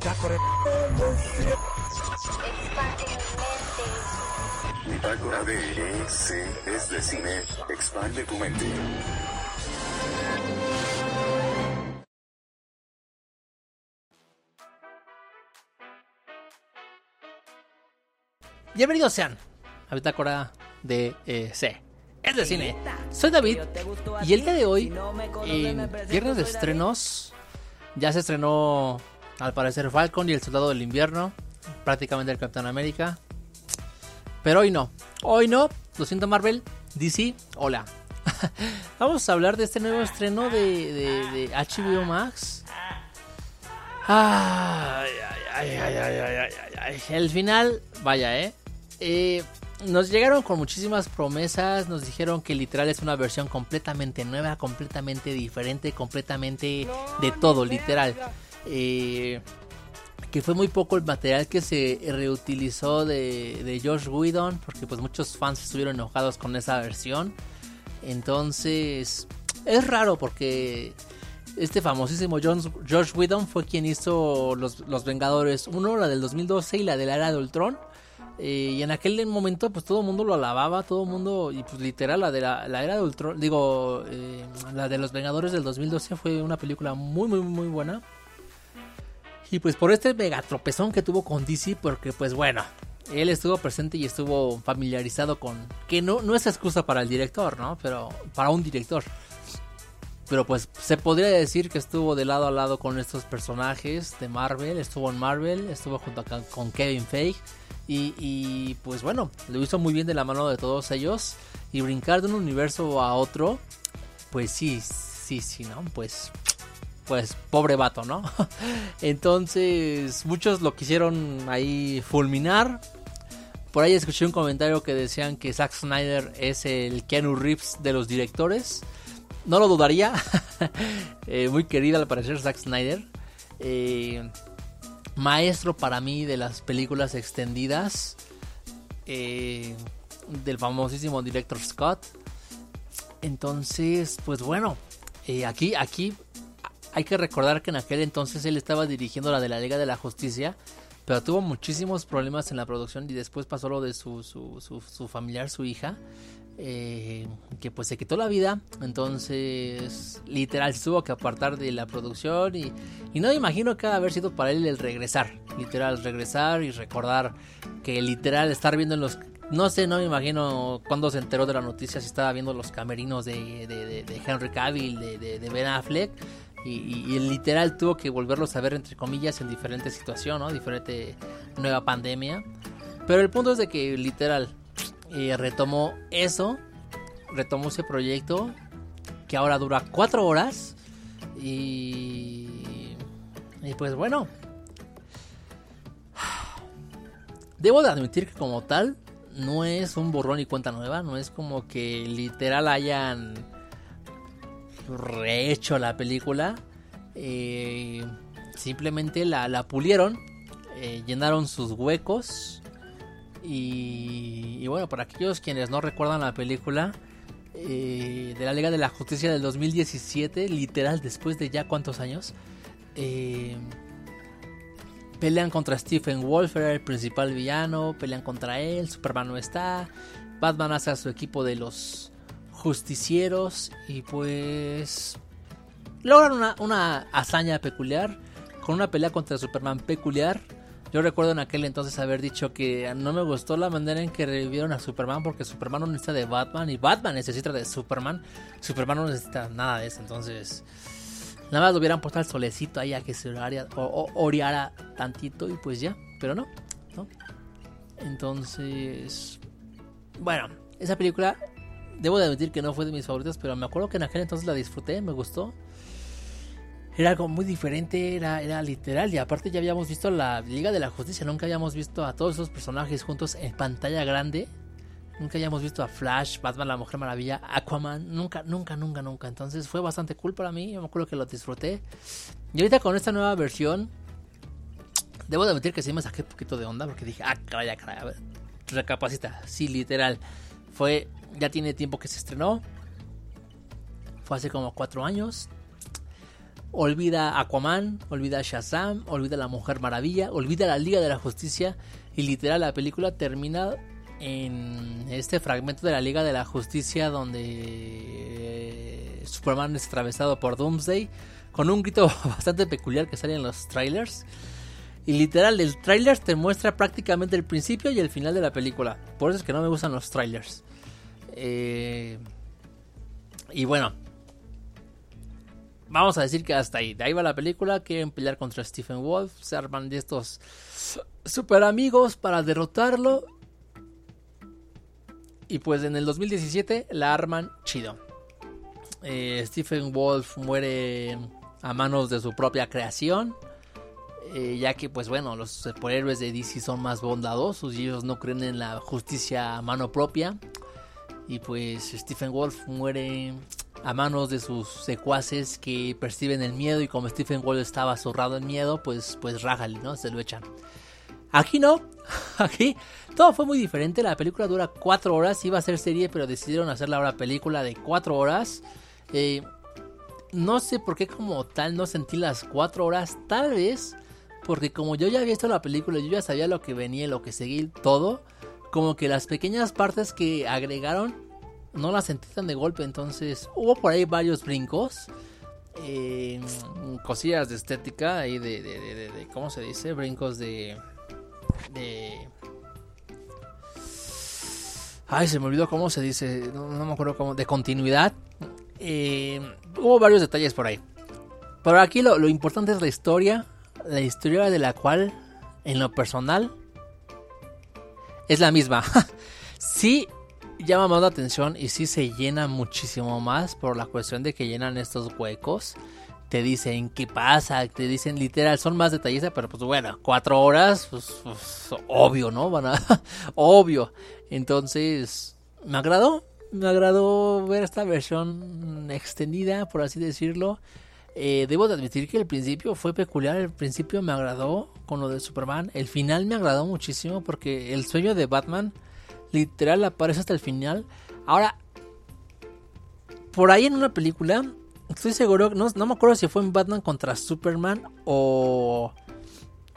Bitácora. Bitácora de EC es de cine. Expande tu mente. Bienvenidos sean a Bitácora de eh, C. Es de cine. Soy David y el día de hoy, en viernes de estrenos, ya se estrenó al parecer Falcon y el Soldado del Invierno, prácticamente el Capitán América. Pero hoy no, hoy no, lo siento Marvel, DC, hola. Vamos a hablar de este nuevo estreno de, de, de HBO Max. Ay, ay, ay, ay, ay, ay, ay, ay. El final, vaya, eh. eh nos llegaron con muchísimas promesas, nos dijeron que literal es una versión completamente nueva, completamente diferente, completamente de todo, literal. Eh, que fue muy poco el material que se reutilizó de, de Josh Whedon, porque pues muchos fans estuvieron enojados con esa versión. Entonces, es raro porque este famosísimo Josh Whedon fue quien hizo los, los Vengadores 1, la del 2012 y la de la era de Ultron. Eh, y en aquel momento, pues todo el mundo lo alababa, todo el mundo, y pues literal, la de la, era de Ultron, digo, eh, la de los Vengadores del 2012 fue una película muy, muy, muy buena. Y pues por este mega tropezón que tuvo con DC, porque pues bueno, él estuvo presente y estuvo familiarizado con. Que no, no es excusa para el director, ¿no? Pero para un director. Pero pues se podría decir que estuvo de lado a lado con estos personajes de Marvel. Estuvo en Marvel, estuvo junto acá con Kevin Feige y, pues bueno, lo hizo muy bien de la mano de todos ellos. Y brincar de un universo a otro, pues sí, sí, sí, ¿no? Pues, pues pobre vato, ¿no? Entonces, muchos lo quisieron ahí fulminar. Por ahí escuché un comentario que decían que Zack Snyder es el Keanu Reeves de los directores. No lo dudaría. Eh, muy querida al parecer Zack Snyder. Eh, maestro para mí de las películas extendidas eh, del famosísimo director Scott. Entonces, pues bueno, aquí, aquí hay que recordar que en aquel entonces él estaba dirigiendo la de la Liga de la Justicia, pero tuvo muchísimos problemas en la producción y después pasó lo de su, su, su familiar, su hija. Eh, que pues se quitó la vida. Entonces, literal, tuvo que apartar de la producción. Y, no me imagino que haber sido para él el regresar. Literal, regresar y recordar que literal estar viendo en los. No sé, no me imagino cuando se enteró de la noticia si estaba viendo los camerinos de, de, Henry Cavill, de, Ben Affleck. Y, literal tuvo que volverlos a ver, entre comillas, en diferente situación, ¿no? Diferente nueva pandemia. Pero el punto es de que literal, y retomó eso, retomó ese proyecto que ahora dura cuatro horas y, y pues bueno, debo de admitir que como tal no es un borrón y cuenta nueva, no es como que literal hayan rehecho la película, eh, simplemente la, la pulieron, eh, llenaron sus huecos y, bueno, para aquellos quienes no recuerdan la película eh, de la Liga de la Justicia del 2017, literal después de ya cuántos años, pelean contra Stephen Wolf, era el principal villano, pelean contra él, Superman no está, Batman hace a su equipo de los justicieros y pues logran una, una hazaña peculiar con una pelea contra Superman peculiar yo recuerdo en aquel entonces haber dicho que no me gustó la manera en que revivieron a Superman porque Superman no necesita de Batman y Batman necesita de Superman. Superman no necesita nada de eso, entonces nada más lo hubieran puesto al solecito ahí a que se oreara, o, oreara tantito y pues ya, pero no. Entonces, bueno, esa película debo de admitir que no fue de mis favoritas, pero me acuerdo que en aquel entonces la disfruté, me gustó era algo muy diferente, era, era literal. Y aparte ya habíamos visto la Liga de la Justicia, nunca habíamos visto a todos esos personajes juntos en pantalla grande. Nunca habíamos visto a Flash, Batman, la Mujer Maravilla, Aquaman, nunca, nunca, nunca, nunca. Entonces fue bastante cool para mí, yo me acuerdo que lo disfruté. Y ahorita con esta nueva versión, debo de admitir que sí me saqué un poquito de onda porque dije, ah, caray, caray, a ver, recapacita. Sí, literal. Fue, ya tiene tiempo que se estrenó. Fue hace como cuatro años olvida Aquaman, olvida Shazam, olvida la Mujer Maravilla, olvida la Liga de la Justicia y literal la película termina en este fragmento de la Liga de la Justicia donde eh, Superman es atravesado por Doomsday con un grito bastante peculiar que sale en los trailers. Y literal, el trailer te muestra prácticamente el principio y el final de la película. Por eso es que no me gustan los trailers. Eh, y bueno, vamos a decir que hasta ahí. De ahí va la película. Quieren pelear contra Stephen Wolf. Se arman de estos super amigos para derrotarlo. Y pues en el 2017 la arman chido. Eh, Stephen Wolf muere a manos de su propia creación. Eh, ya que pues bueno, los superhéroes de DC son más bondadosos y ellos no creen en la justicia a mano propia. Y pues Stephen Wolf muere a manos de sus secuaces que perciben el miedo y como Stephen Wolf estaba zurrado en miedo, pues, pues rájale, ¿no? Se lo echan. Aquí no, aquí todo fue muy diferente. La película dura 4 horas, iba a ser serie, pero decidieron hacerla ahora película de 4 horas. Eh, no sé por qué como tal no sentí las 4 horas, tal vez porque como yo ya había visto la película, yo ya sabía lo que venía, lo que seguía, todo, como que las pequeñas partes que agregaron no las sentí tan de golpe, entonces hubo por ahí varios brincos. Eh, cosillas de estética ahí de, de, de, ¿cómo se dice? Brincos de de ay se me olvidó cómo se dice no, no me acuerdo cómo de continuidad eh, hubo varios detalles por ahí pero aquí lo, lo importante es la historia la historia de la cual en lo personal es la misma sí llama más la atención y sí se llena muchísimo más por la cuestión de que llenan estos huecos. Te dicen qué pasa, te dicen literal, son más detallistas, pero pues bueno, cuatro horas, pues, pues obvio, ¿no? Van a, obvio. Entonces, me agradó, me agradó ver esta versión extendida, por así decirlo. Eh, debo de admitir que el principio fue peculiar, el principio me agradó con lo de Superman, el final me agradó muchísimo porque el sueño de Batman literal aparece hasta el final. Ahora, por ahí en una película, estoy seguro, no, no me acuerdo si fue en Batman contra Superman o,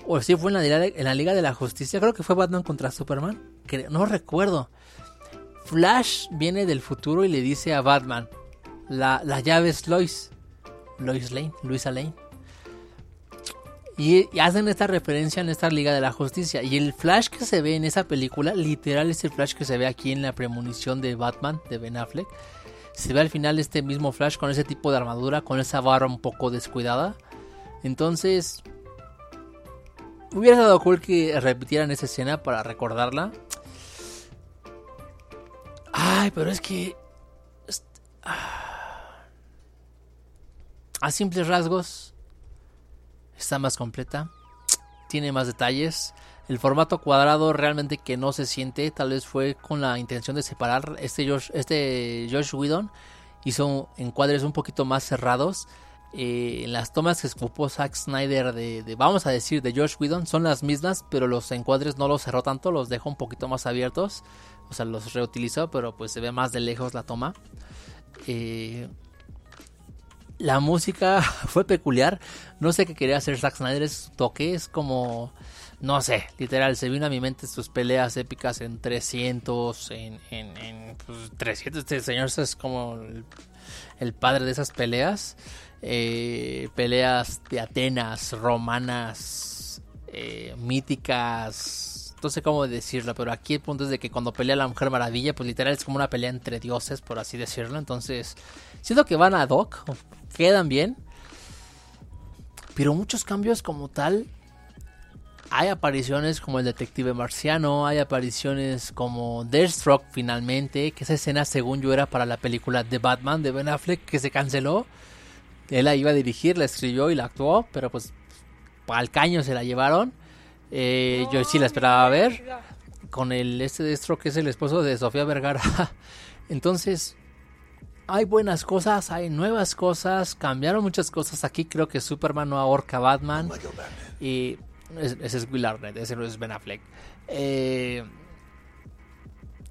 o si fue en la, en la Liga de la Justicia. Creo que fue Batman contra Superman, que no recuerdo. Flash viene del futuro y le dice a Batman, la, la llave es Lois, Lois Lane, Luisa Lane. Y, hacen esta referencia en esta Liga de la Justicia. Y el Flash que se ve en esa película, literal es el Flash que se ve aquí en la premonición de Batman, de Ben Affleck. Se ve al final este mismo Flash con ese tipo de armadura, con esa barra un poco descuidada. Entonces, hubiera dado cool que repitieran esa escena para recordarla. Ay, pero es que... A simples rasgos, está más completa, tiene más detalles. El formato cuadrado realmente que no se siente, tal vez fue con la intención de separar. Este Josh, este Josh Whedon hizo encuadres un poquito más cerrados. Eh, las tomas que escupó Zack Snyder de, de, vamos a decir, de Josh Whedon son las mismas, pero los encuadres no los cerró tanto, los dejó un poquito más abiertos. O sea, los reutilizó, pero pues se ve más de lejos la toma. Eh, la música fue peculiar. No sé qué quería hacer Zack Snyder. Es toque, es como. No sé, literal. Se vino a mi mente sus peleas épicas en 300. En, en, en pues, 300. Este señor es como el, el padre de esas peleas. Eh, peleas de Atenas, romanas, eh, míticas. No sé cómo decirlo, pero aquí el punto es de que cuando pelea la Mujer Maravilla, pues literal es como una pelea entre dioses, por así decirlo. Entonces, siento que van a Doc, quedan bien. Pero muchos cambios como tal. Hay apariciones como el detective marciano, hay apariciones como Deathstroke finalmente, que esa escena según yo era para la película de Batman de Ben Affleck que se canceló. Él la iba a dirigir, la escribió y la actuó, pero pues al caño se la llevaron. Eh, yo sí la esperaba ver. Con el este Deathstroke que es el esposo de Sofía Vergara. Entonces, hay buenas cosas, hay nuevas cosas, cambiaron muchas cosas. Aquí creo que Superman no ahorca a Batman. Y ese es Will Arnett, ese no es Ben Affleck. Eh,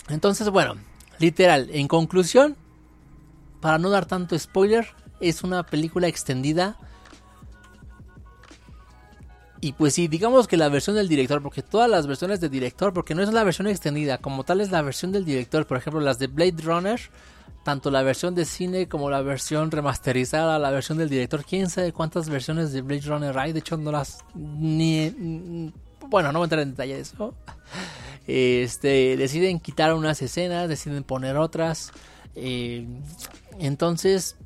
entonces, bueno, literal, en conclusión, para no dar tanto spoiler, es una película extendida Y pues sí, digamos que la versión del director, porque todas las versiones de director, porque no es la versión extendida, como tal es la versión del director, por ejemplo las de Blade Runner, tanto la versión de cine como la versión remasterizada, la versión del director, quién sabe cuántas versiones de Blade Runner hay, de hecho no las ni bueno, no voy a entrar en detalle de eso. Este, deciden quitar unas escenas, deciden poner otras. Eh, entonces,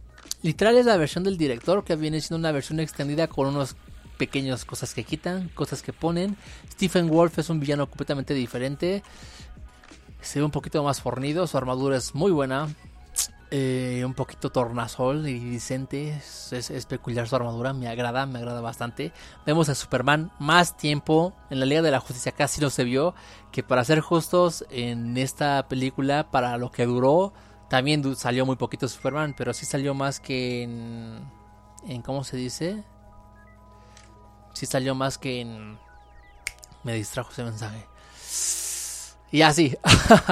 literal es la versión del director que viene siendo una versión extendida con unos pequeñas cosas que quitan, cosas que ponen. Stephen Wolf es un villano completamente diferente. Se ve un poquito más fornido, su armadura es muy buena. Eh, un poquito tornasol y decente. Es, peculiar su armadura, me agrada, me agrada bastante. Vemos a Superman más tiempo en la Liga de la Justicia, casi no se vio. Que para ser justos, en esta película, para lo que duró, también salió muy poquito Superman, pero sí salió más que en ¿Cómo se dice? Sí salió más que en... Me distrajo ese mensaje. Y así.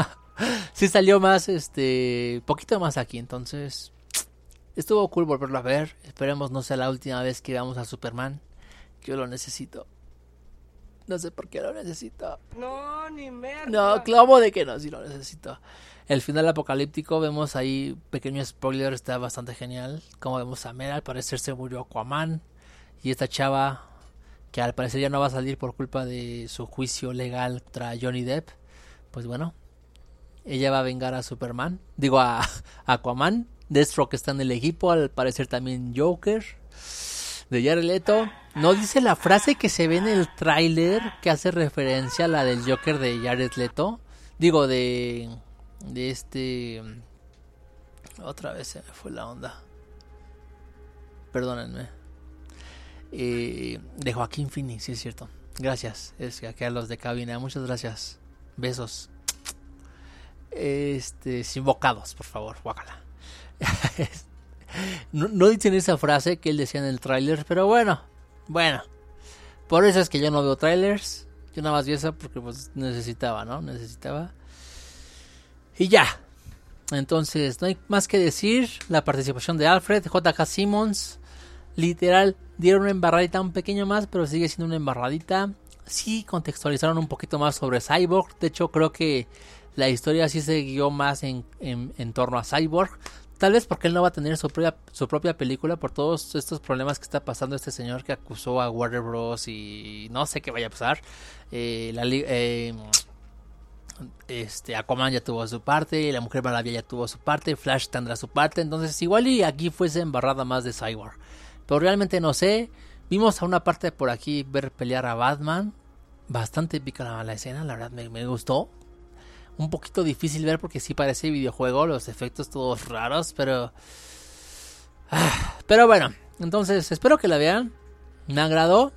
sí salió más, este... Poquito más aquí, entonces... Estuvo cool volverlo a ver. Esperemos no sea la última vez que veamos a Superman. Yo lo necesito. No sé por qué lo necesito. No, ni merda. No, clavo de que no, sí lo necesito. El final apocalíptico, vemos ahí, pequeño spoiler, está bastante genial. Como vemos a Mera, al parecer se murió Aquaman. Y esta chava que al parecer ya no va a salir por culpa de su juicio legal contra Johnny Depp, pues bueno, ella va a vengar a Superman, digo a, Aquaman, Deathstroke está en el equipo, al parecer también Joker de Jared Leto. No dice la frase que se ve en el tráiler que hace referencia a la del Joker de Jared Leto. Digo de de este otra vez se me fue la onda. Perdónenme. Eh, de Joaquín Phoenix, sí es cierto. Gracias, es que a los de cabina, muchas gracias. Besos. Este, sin bocados, por favor, guácala. no, no, dicen esa frase que él decía en el tráiler, pero bueno, bueno. Por eso es que yo no veo trailers. Yo nada más vi esa porque pues necesitaba, ¿no? Necesitaba. Y ya. Entonces, no hay más que decir. La participación de Alfred, JK Simmons. Literal, dieron una embarradita un pequeño más, pero sigue siendo una embarradita. Sí contextualizaron un poquito más sobre Cyborg. De hecho, creo que la historia sí se guió más en, en, torno a Cyborg. Tal vez porque él no va a tener su propia, su propia película por todos estos problemas que está pasando este señor que acusó a Warner Bros. y no sé qué vaya a pasar. Eh, la, eh, este Aquaman ya tuvo su parte, la Mujer Maravilla ya tuvo su parte, Flash tendrá su parte, entonces igual y aquí fuese embarrada más de Cyborg. Pero realmente no sé. Vimos a una parte por aquí ver pelear a Batman. Bastante épica la, escena, la verdad me, gustó. Un poquito difícil ver porque sí parece videojuego, los efectos todos raros, pero... Ah, pero bueno, entonces espero que la vean. Me agradó.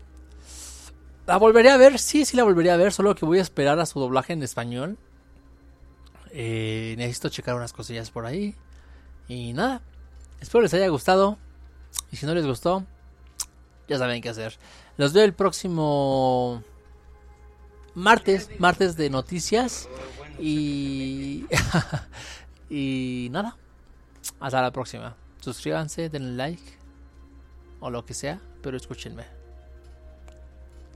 La volveré a ver, sí, sí la volvería a ver, solo que voy a esperar a su doblaje en español. Eh, necesito checar unas cosillas por ahí. Y nada, espero les haya gustado. Y si no les gustó, ya saben qué hacer. Los veo el próximo martes, martes de noticias. Y. y nada. Hasta la próxima. Suscríbanse, denle like. O lo que sea, pero escúchenme.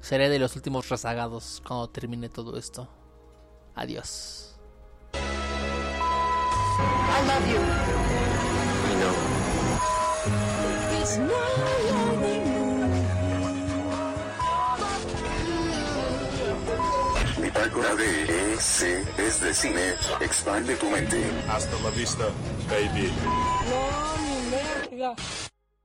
Seré de los últimos rezagados cuando termine todo esto. Adiós. Bitácora de EC es de cine. Expande tu mente. Hasta la vista, baby. No, mi merda.